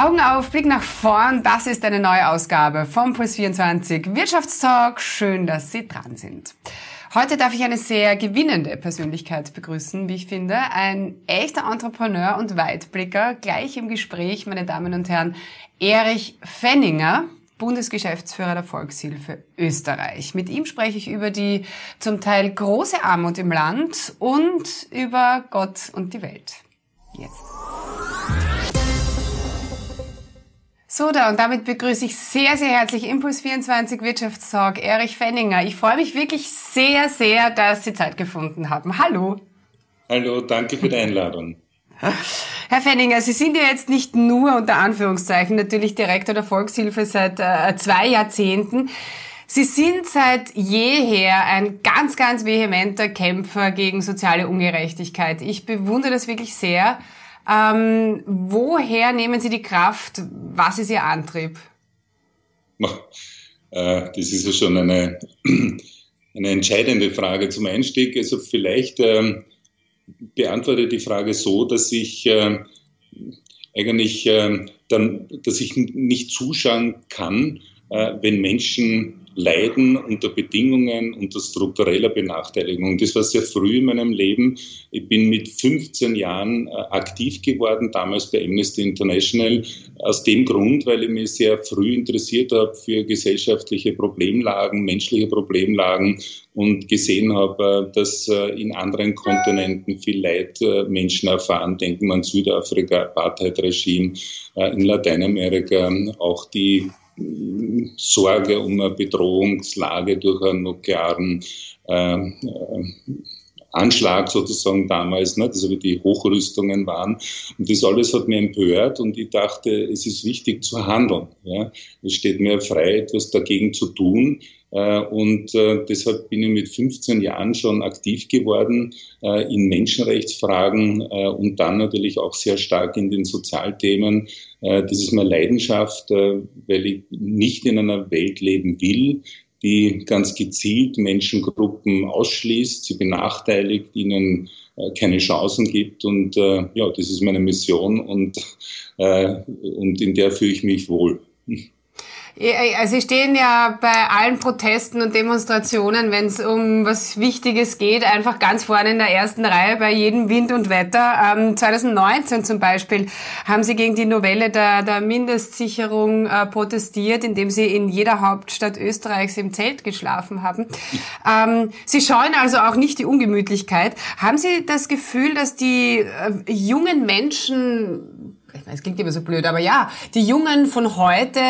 Augen auf, Blick nach vorn, das ist eine neue Ausgabe vom Puls 24 Wirtschaftstalk. Schön, dass Sie dran sind. Heute darf ich eine sehr gewinnende Persönlichkeit begrüßen, wie ich finde. Ein echter Entrepreneur und Weitblicker. Gleich im Gespräch, meine Damen und Herren, Erich Fenninger. Bundesgeschäftsführer der Volkshilfe Österreich. Mit ihm spreche ich über die zum Teil große Armut im Land und über Gott und die Welt. Jetzt. So, da und damit begrüße ich sehr, sehr herzlich Impuls 24 Wirtschaftstalk Erich Fenninger. Ich freue mich wirklich sehr, sehr, dass Sie Zeit gefunden haben. Hallo. Hallo, danke für die Einladung. Herr Fenninger, Sie sind ja jetzt nicht nur unter Anführungszeichen natürlich Direktor der Volkshilfe seit äh, zwei Jahrzehnten. Sie sind seit jeher ein ganz, ganz vehementer Kämpfer gegen soziale Ungerechtigkeit. Ich bewundere das wirklich sehr. Ähm, woher nehmen Sie die Kraft? Was ist Ihr Antrieb? Äh, das ist ja schon eine, eine entscheidende Frage zum Einstieg. Also vielleicht ähm, beantworte die Frage so, dass ich äh, eigentlich äh, dann, dass ich nicht zuschauen kann, äh, wenn Menschen leiden unter Bedingungen, unter struktureller Benachteiligung. Das war sehr früh in meinem Leben. Ich bin mit 15 Jahren äh, aktiv geworden, damals bei Amnesty International, aus dem Grund, weil ich mich sehr früh interessiert habe für gesellschaftliche Problemlagen, menschliche Problemlagen und gesehen habe, äh, dass äh, in anderen Kontinenten viel Leid Menschen erfahren. Denken wir an Südafrika, Apartheid-Regime, in Lateinamerika, auch die Sorge um eine Bedrohungslage durch einen nuklearen äh, äh, Anschlag sozusagen damals, ne, also wie die Hochrüstungen waren. Und das alles hat mich empört und ich dachte, es ist wichtig zu handeln. Ja. Es steht mir frei, etwas dagegen zu tun. Äh, und äh, deshalb bin ich mit 15 Jahren schon aktiv geworden äh, in Menschenrechtsfragen und dann natürlich auch sehr stark in den Sozialthemen. Das ist meine Leidenschaft, weil ich nicht in einer Welt leben will, die ganz gezielt Menschengruppen ausschließt, sie benachteiligt, ihnen keine Chancen gibt. Und ja, das ist meine Mission und, und in der fühle ich mich wohl. Also Sie stehen ja bei allen Protesten und Demonstrationen, wenn es um was Wichtiges geht, einfach ganz vorne in der ersten Reihe bei jedem Wind und Wetter. Ähm, 2019 zum Beispiel haben Sie gegen die Novelle der, der Mindestsicherung äh, protestiert, indem Sie in jeder Hauptstadt Österreichs im Zelt geschlafen haben. Ähm, Sie scheuen also auch nicht die Ungemütlichkeit. Haben Sie das Gefühl, dass die äh, jungen Menschen es klingt immer so blöd, aber ja, die Jungen von heute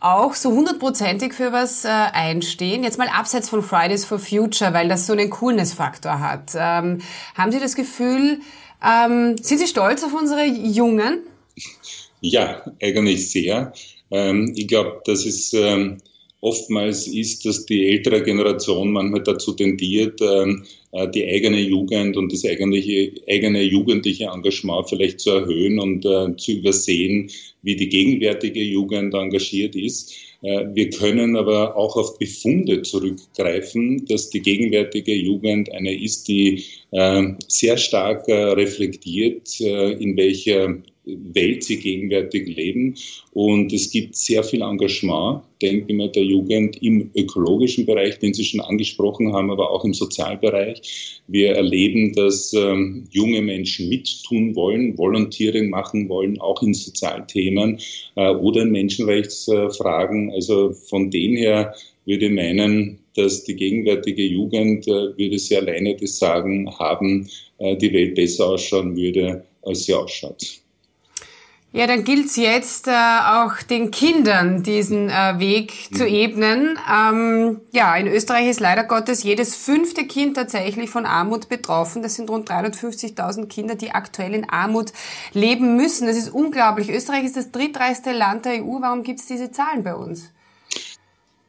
auch so hundertprozentig für was äh, einstehen. Jetzt mal abseits von Fridays for Future, weil das so einen Coolness-Faktor hat. Ähm, haben Sie das Gefühl, ähm, sind Sie stolz auf unsere Jungen? Ja, eigentlich sehr. Ähm, ich glaube, dass es ähm, oftmals ist, dass die ältere Generation manchmal dazu tendiert, ähm, äh, die eigene Jugend und das eigentliche, eigene jugendliche Engagement vielleicht zu erhöhen und äh, zu übersehen, wie die gegenwärtige Jugend engagiert ist. Äh, wir können aber auch auf Befunde zurückgreifen, dass die gegenwärtige Jugend eine ist, die sehr stark reflektiert, in welcher Welt sie gegenwärtig leben. Und es gibt sehr viel Engagement, denke ich mal, der Jugend im ökologischen Bereich, den Sie schon angesprochen haben, aber auch im Sozialbereich. Wir erleben, dass ähm, junge Menschen mittun wollen, Volontiering machen wollen, auch in Sozialthemen äh, oder in Menschenrechtsfragen. Also von dem her würde ich meinen, dass die gegenwärtige Jugend, äh, würde sie alleine das Sagen haben, äh, die Welt besser ausschauen würde, als sie ausschaut. Ja, dann gilt es jetzt äh, auch den Kindern diesen äh, Weg zu mhm. ebnen. Ähm, ja, in Österreich ist leider Gottes jedes fünfte Kind tatsächlich von Armut betroffen. Das sind rund 350.000 Kinder, die aktuell in Armut leben müssen. Das ist unglaublich. Österreich ist das drittreichste Land der EU. Warum gibt es diese Zahlen bei uns?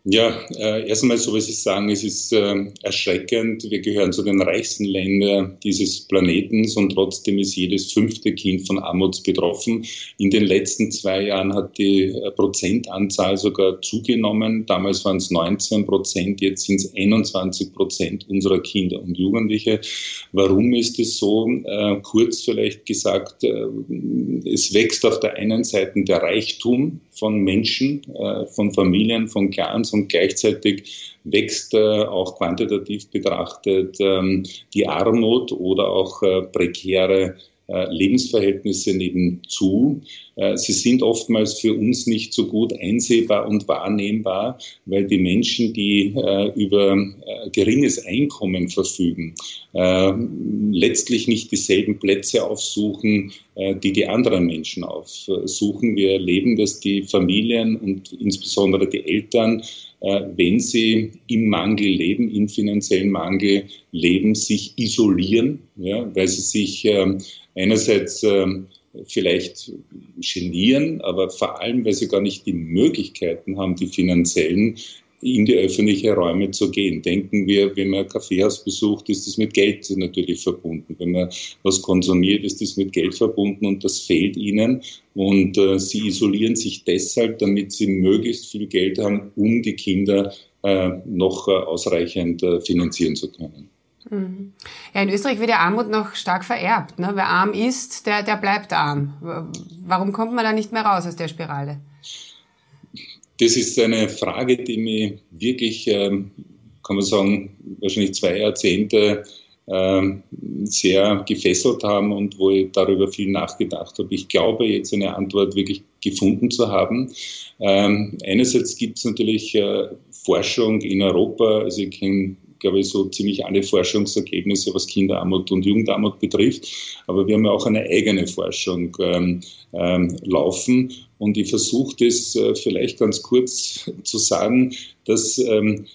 Ja, äh, erst einmal so, was ich sagen, es ist äh, erschreckend. Wir gehören zu den reichsten Ländern dieses Planetens und trotzdem ist jedes fünfte Kind von Armut betroffen. In den letzten zwei Jahren hat die äh, Prozentanzahl sogar zugenommen. Damals waren es 19 Prozent, jetzt sind es 21 Prozent unserer Kinder und Jugendliche. Warum ist es so? Äh, kurz vielleicht gesagt, äh, es wächst auf der einen Seite der Reichtum von Menschen, äh, von Familien, von Clans und gleichzeitig wächst äh, auch quantitativ betrachtet ähm, die Armut oder auch äh, prekäre Lebensverhältnisse nebenzu. Sie sind oftmals für uns nicht so gut einsehbar und wahrnehmbar, weil die Menschen, die über geringes Einkommen verfügen, letztlich nicht dieselben Plätze aufsuchen, die die anderen Menschen aufsuchen. Wir erleben, dass die Familien und insbesondere die Eltern äh, wenn sie im Mangel leben, im finanziellen Mangel leben, sich isolieren, ja, weil sie sich ähm, einerseits ähm, vielleicht genieren, aber vor allem, weil sie gar nicht die Möglichkeiten haben, die finanziellen, in die öffentlichen Räume zu gehen. Denken wir, wenn man ein Kaffeehaus besucht, ist das mit Geld natürlich verbunden. Wenn man was konsumiert, ist das mit Geld verbunden und das fehlt ihnen. Und äh, sie isolieren sich deshalb, damit sie möglichst viel Geld haben, um die Kinder äh, noch äh, ausreichend äh, finanzieren zu können. Ja, in Österreich wird ja Armut noch stark vererbt. Ne? Wer arm ist, der, der bleibt arm. Warum kommt man da nicht mehr raus aus der Spirale? Das ist eine Frage, die mich wirklich, ähm, kann man sagen, wahrscheinlich zwei Jahrzehnte ähm, sehr gefesselt haben und wo ich darüber viel nachgedacht habe. Ich glaube, jetzt eine Antwort wirklich gefunden zu haben. Ähm, einerseits gibt es natürlich äh, Forschung in Europa, also ich kenne glaube ich, so ziemlich alle Forschungsergebnisse, was Kinderarmut und Jugendarmut betrifft. Aber wir haben ja auch eine eigene Forschung ähm, ähm, laufen. Und ich versuche das äh, vielleicht ganz kurz zu sagen, dass ähm,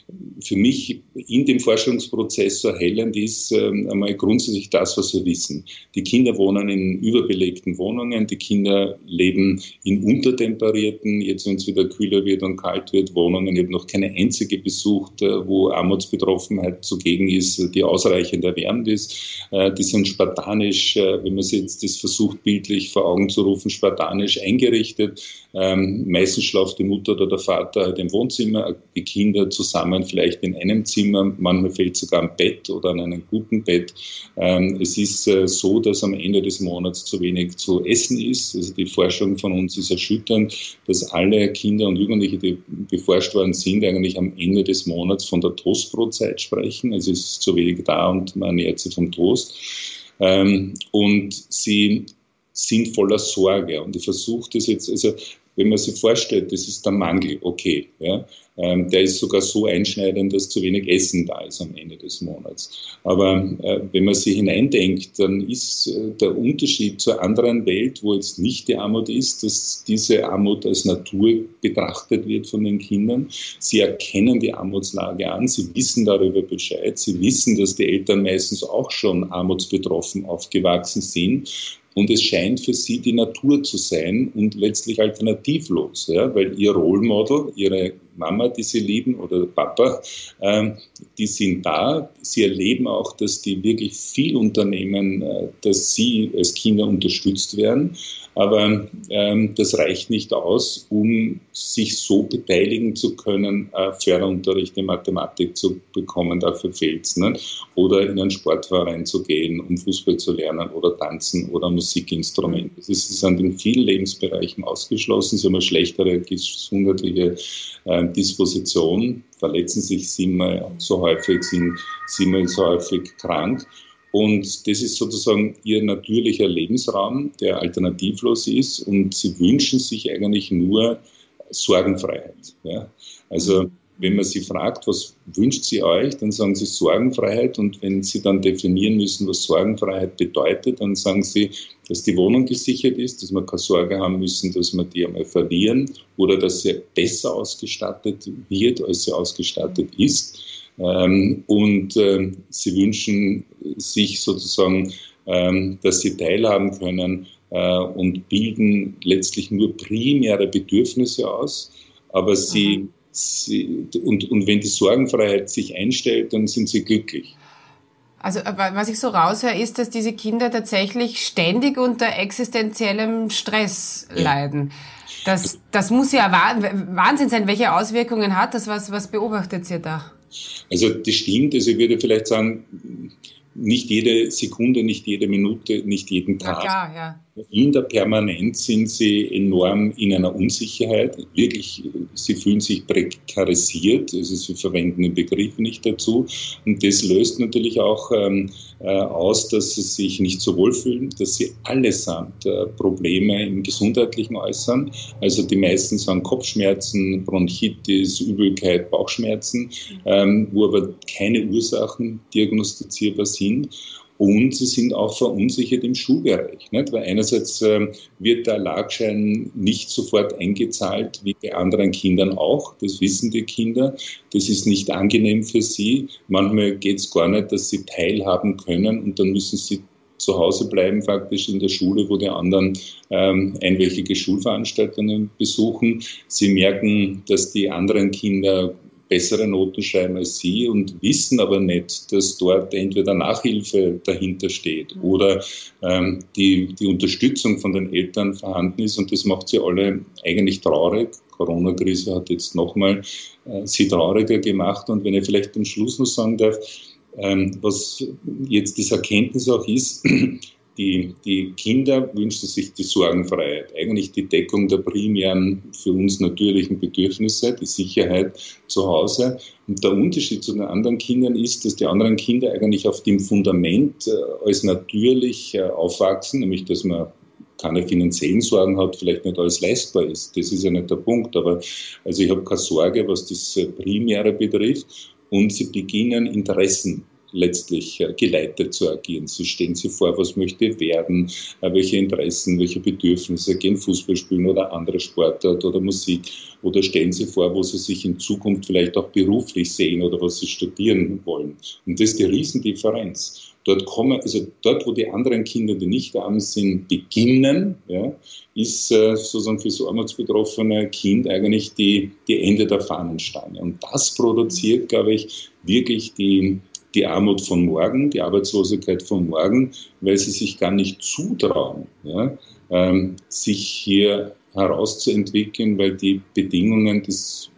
für mich in dem Forschungsprozess so erhellend ist, ähm, einmal grundsätzlich das, was wir wissen. Die Kinder wohnen in überbelegten Wohnungen, die Kinder leben in untertemperierten, jetzt wenn es wieder kühler wird und kalt wird, Wohnungen. Ich habe noch keine einzige besucht, äh, wo Armutsbetroffenheit zugegen ist, die ausreichend erwärmt ist. Äh, die sind spartanisch, wenn man sich jetzt das versucht, bildlich vor Augen zu rufen, spartanisch eingerichtet. Ähm, meistens schlaft die Mutter oder der Vater halt im Wohnzimmer, die Kinder zusammen vielleicht in einem Zimmer, manchmal fällt sogar am Bett oder an einem guten Bett. Ähm, es ist äh, so, dass am Ende des Monats zu wenig zu essen ist. Also die Forschung von uns ist erschütternd, dass alle Kinder und Jugendliche, die beforscht worden sind, eigentlich am Ende des Monats von der Toastbrotzeit sprechen. Also es ist zu wenig da und man ernährt sich vom Toast. Ähm, und sie sind voller Sorge. Und ich versuche das jetzt, also wenn man sich vorstellt, das ist der Mangel, okay. Ja, ähm, der ist sogar so einschneidend, dass zu wenig Essen da ist am Ende des Monats. Aber äh, wenn man sich hineindenkt, dann ist äh, der Unterschied zur anderen Welt, wo jetzt nicht die Armut ist, dass diese Armut als Natur betrachtet wird von den Kindern. Sie erkennen die Armutslage an, sie wissen darüber Bescheid, sie wissen, dass die Eltern meistens auch schon armutsbetroffen aufgewachsen sind und es scheint für sie die Natur zu sein und letztlich alternativlos, ja, weil ihr Role Model, ihre Mama, die sie lieben oder Papa, ähm, die sind da. Sie erleben auch, dass die wirklich viel unternehmen, äh, dass sie als Kinder unterstützt werden. Aber ähm, das reicht nicht aus, um sich so beteiligen zu können, äh, Förderunterricht in Mathematik zu bekommen, dafür fehlt es. Ne? Oder in einen Sportverein zu gehen, um Fußball zu lernen oder tanzen oder Musikinstrumente. Das ist, sind in vielen Lebensbereichen ausgeschlossen. Sie haben eine schlechtere gesundheitliche äh, Disposition, verletzen sich siebenmal so häufig, sind siebenmal so häufig krank. Und das ist sozusagen ihr natürlicher Lebensraum, der alternativlos ist. Und sie wünschen sich eigentlich nur Sorgenfreiheit. Ja? Also wenn man sie fragt, was wünscht sie euch, dann sagen sie Sorgenfreiheit. Und wenn sie dann definieren müssen, was Sorgenfreiheit bedeutet, dann sagen sie, dass die Wohnung gesichert ist, dass wir keine Sorge haben müssen, dass wir die einmal verlieren oder dass sie besser ausgestattet wird, als sie ausgestattet ist. Ähm, und äh, sie wünschen sich sozusagen, ähm, dass sie teilhaben können äh, und bilden letztlich nur primäre Bedürfnisse aus, aber sie sie, und, und wenn die Sorgenfreiheit sich einstellt, dann sind sie glücklich. Also was ich so raushöre, ist, dass diese Kinder tatsächlich ständig unter existenziellem Stress ja. leiden. Das, das muss ja Wahnsinn sein. Welche Auswirkungen hat das? Was, was beobachtet ihr da? Also das stimmt. Also ich würde vielleicht sagen, nicht jede Sekunde, nicht jede Minute, nicht jeden Tag. Ja, klar, ja. In der Permanenz sind sie enorm in einer Unsicherheit. Wirklich, sie fühlen sich prekarisiert. Also sie verwenden den Begriff nicht dazu. Und das löst natürlich auch ähm, äh, aus, dass sie sich nicht so wohl fühlen, dass sie allesamt äh, Probleme im Gesundheitlichen äußern. Also die meisten sagen Kopfschmerzen, Bronchitis, Übelkeit, Bauchschmerzen, ähm, wo aber keine Ursachen diagnostizierbar sind. Und sie sind auch verunsichert im Schulbereich, nicht? weil einerseits äh, wird der Lagschein nicht sofort eingezahlt, wie bei anderen Kindern auch. Das wissen die Kinder. Das ist nicht angenehm für sie. Manchmal geht es gar nicht, dass sie teilhaben können und dann müssen sie zu Hause bleiben, faktisch in der Schule, wo die anderen ähm, einwöchige Schulveranstaltungen besuchen. Sie merken, dass die anderen Kinder bessere Noten schreiben als sie und wissen aber nicht, dass dort entweder Nachhilfe dahinter steht mhm. oder ähm, die, die Unterstützung von den Eltern vorhanden ist und das macht sie alle eigentlich traurig. Corona-Krise hat jetzt nochmal äh, sie trauriger gemacht und wenn ich vielleicht am Schluss noch sagen darf, ähm, was jetzt diese Erkenntnis auch ist, die, die Kinder wünschen sich die Sorgenfreiheit, eigentlich die Deckung der primären für uns natürlichen Bedürfnisse, die Sicherheit zu Hause. Und der Unterschied zu den anderen Kindern ist, dass die anderen Kinder eigentlich auf dem Fundament äh, als natürlich äh, aufwachsen, nämlich dass man keine finanziellen Sorgen hat, vielleicht nicht alles leistbar ist. Das ist ja nicht der Punkt. Aber also ich habe keine Sorge, was das äh, Primäre betrifft. Und sie beginnen Interessen letztlich äh, geleitet zu agieren. Sie stellen sich vor, was möchte werden, äh, welche Interessen, welche Bedürfnisse, gehen Fußball spielen oder andere Sportart oder Musik oder stellen sie vor, wo sie sich in Zukunft vielleicht auch beruflich sehen oder was sie studieren wollen. Und das ist die Riesendifferenz. Dort kommen, also dort, wo die anderen Kinder, die nicht arm sind, beginnen, ja, ist äh, sozusagen für das armutsbetroffene Kind eigentlich die, die Ende der Fahnenstange. Und das produziert, glaube ich, wirklich die, die Armut von morgen, die Arbeitslosigkeit von morgen, weil sie sich gar nicht zutrauen, ja, ähm, sich hier herauszuentwickeln, weil die Bedingungen des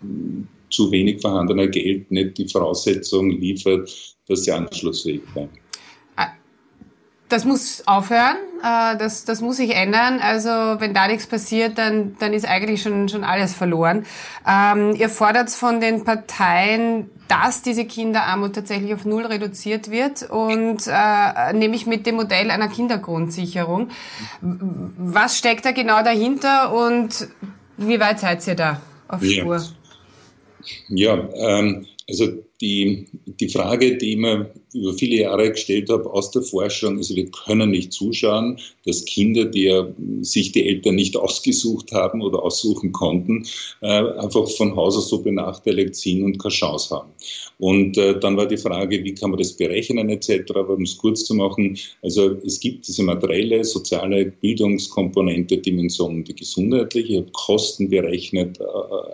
zu wenig vorhandener Geld nicht die Voraussetzung liefert, dass sie anschlussfähig bleiben. Das muss aufhören, äh, das, das muss sich ändern. Also wenn da nichts passiert, dann, dann ist eigentlich schon, schon alles verloren. Ähm, ihr fordert von den Parteien, dass diese Kinderarmut tatsächlich auf Null reduziert wird und äh, nämlich mit dem Modell einer Kindergrundsicherung. Was steckt da genau dahinter und wie weit seid ihr da auf Spur? Ja, ja ähm, also die, die Frage, die ich mir über viele Jahre gestellt habe aus der Forschung, also wir können nicht zuschauen, dass Kinder, die ja sich die Eltern nicht ausgesucht haben oder aussuchen konnten, äh, einfach von Haus aus so benachteiligt sind und keine Chance haben. Und äh, dann war die Frage, wie kann man das berechnen etc., aber um es kurz zu machen, also es gibt diese materielle, soziale Bildungskomponente, Dimension, die gesundheitliche, ich habe Kosten berechnet, äh,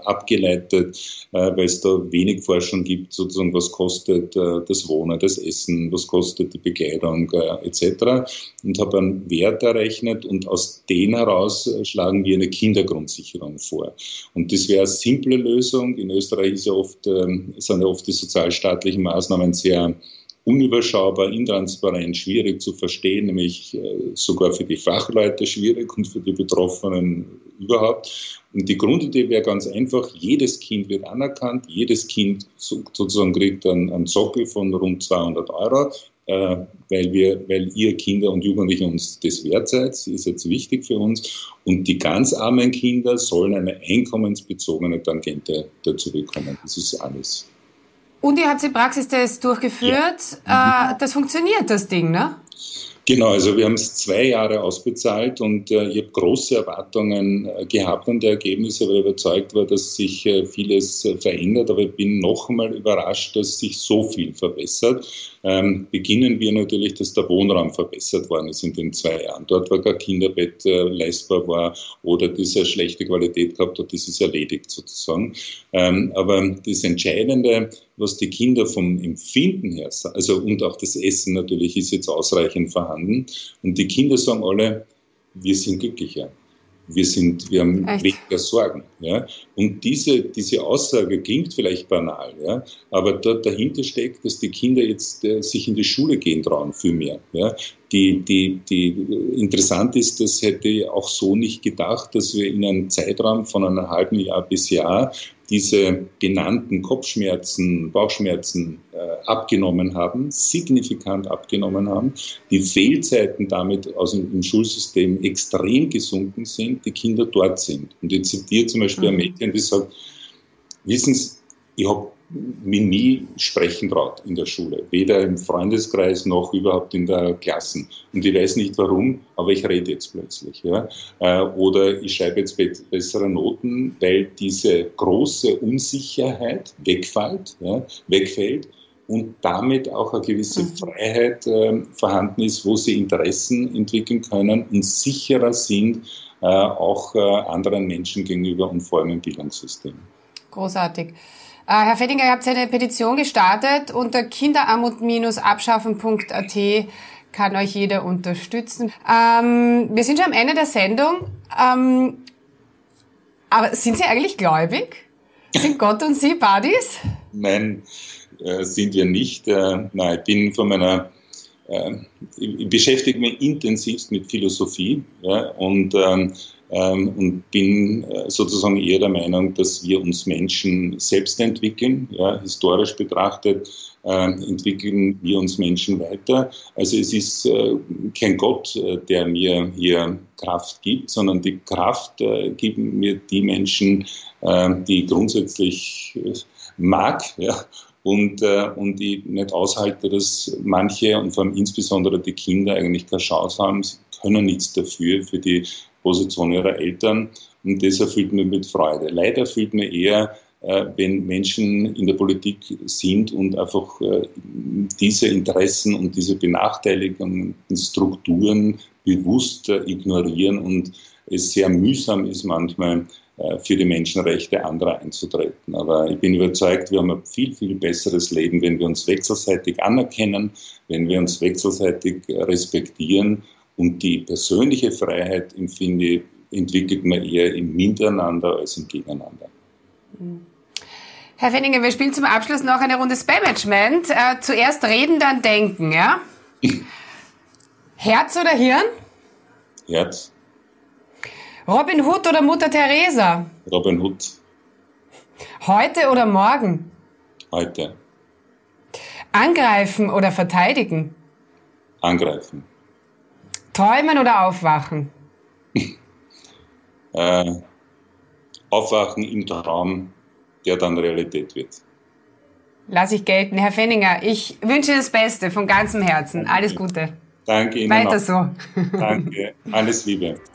abgeleitet, weil es da wenig Forschung gibt, sozusagen was kostet äh, das Wohnen, das Essen, was kostet die Bekleidung äh, etc. Und habe einen Wert errechnet und aus den heraus äh, schlagen wir eine Kindergrundsicherung vor. Und das wäre eine simple Lösung. In Österreich ist ja oft, ähm, sind ja oft die sozialstaatlichen Maßnahmen sehr unüberschaubar, intransparent, schwierig zu verstehen, nämlich äh, sogar für die Fachleute schwierig und für die Betroffenen überhaupt. Und die Grundidee wäre ganz einfach, jedes Kind wird anerkannt, jedes Kind sozusagen kriegt einen, einen Sockel von rund 200 Euro, äh, weil, wir, weil ihr Kinder und Jugendliche uns das wert seid, das ist jetzt wichtig für uns. Und die ganz armen Kinder sollen eine einkommensbezogene Tangente dazu bekommen. Das ist alles. Und ihr habt den Praxistest durchgeführt. Ja. Äh, das funktioniert, das Ding, ne? Genau, also wir haben es zwei Jahre ausbezahlt und äh, ich habe große Erwartungen äh, gehabt an die Ergebnisse, weil ich überzeugt war, dass sich äh, vieles äh, verändert. Aber ich bin noch einmal überrascht, dass sich so viel verbessert. Ähm, beginnen wir natürlich, dass der Wohnraum verbessert worden ist in den zwei Jahren. Dort, wo kein Kinderbett äh, leistbar war oder diese schlechte Qualität gehabt hat, das ist erledigt sozusagen. Ähm, aber das Entscheidende, was die Kinder vom Empfinden her, also und auch das Essen natürlich ist jetzt ausreichend vorhanden. Und die Kinder sagen alle, wir sind glücklicher. Wir, sind, wir haben Echt? weniger Sorgen. Ja? Und diese, diese Aussage klingt vielleicht banal, ja? aber dort dahinter steckt, dass die Kinder jetzt äh, sich in die Schule gehen trauen, viel mehr. Ja? Die, die, die, interessant ist, das hätte ich auch so nicht gedacht, dass wir in einem Zeitraum von einem halben Jahr bis Jahr diese genannten Kopfschmerzen, Bauchschmerzen äh, abgenommen haben, signifikant abgenommen haben, die Fehlzeiten damit aus dem, im Schulsystem extrem gesunken sind, die Kinder dort sind. Und ich zitiere zum Beispiel mhm. ein Mädchen, die sagt, wissen Sie, ich habe nie sprechen traut in der Schule, weder im Freundeskreis noch überhaupt in der Klassen. Und ich weiß nicht warum, aber ich rede jetzt plötzlich. Ja? Äh, oder ich schreibe jetzt bessere Noten, weil diese große Unsicherheit wegfällt, ja? wegfällt und damit auch eine gewisse mhm. Freiheit äh, vorhanden ist, wo sie Interessen entwickeln können und sicherer sind, äh, auch äh, anderen Menschen gegenüber und vor allem im Bildungssystem. Großartig. Äh, Herr Fettinger, ihr habt eine Petition gestartet unter kinderarmut-abschaffen.at kann euch jeder unterstützen. Ähm, wir sind schon am Ende der Sendung. Ähm, aber sind Sie eigentlich gläubig? Sind Gott und Sie Buddies? Nein, äh, sind wir nicht. Äh, nein, ich bin von meiner äh, ich beschäftige mich intensivst mit Philosophie ja, und ähm, und bin äh, sozusagen eher der Meinung, dass wir uns Menschen selbst entwickeln. Ja, historisch betrachtet äh, entwickeln wir uns Menschen weiter. Also es ist äh, kein Gott, äh, der mir hier Kraft gibt, sondern die Kraft geben mir die Menschen, äh, die grundsätzlich mag. Ja, und, äh, und ich nicht aushalte, dass manche und vor allem insbesondere die Kinder eigentlich keine Chance haben. Sie können nichts dafür, für die Position ihrer Eltern. Und das erfüllt mich mit Freude. Leider erfüllt mir eher, äh, wenn Menschen in der Politik sind und einfach äh, diese Interessen und diese benachteiligenden Strukturen bewusst äh, ignorieren und es sehr mühsam ist manchmal für die Menschenrechte anderer einzutreten. Aber ich bin überzeugt, wir haben ein viel, viel besseres Leben, wenn wir uns wechselseitig anerkennen, wenn wir uns wechselseitig respektieren und die persönliche Freiheit, empfinde ich, entwickelt man eher im Miteinander als im Gegeneinander. Herr Fenninger, wir spielen zum Abschluss noch eine Runde Spamagement. Äh, zuerst reden, dann denken, ja? Herz oder Hirn? Herz. Robin Hood oder Mutter Teresa? Robin Hood. Heute oder morgen? Heute. Angreifen oder verteidigen? Angreifen. Träumen oder aufwachen? äh, aufwachen im Traum, der dann Realität wird. Lass ich gelten. Herr Fenninger, ich wünsche das Beste von ganzem Herzen. Alles Gute. Danke Ihnen. Weiter auch. so. Danke. Alles Liebe.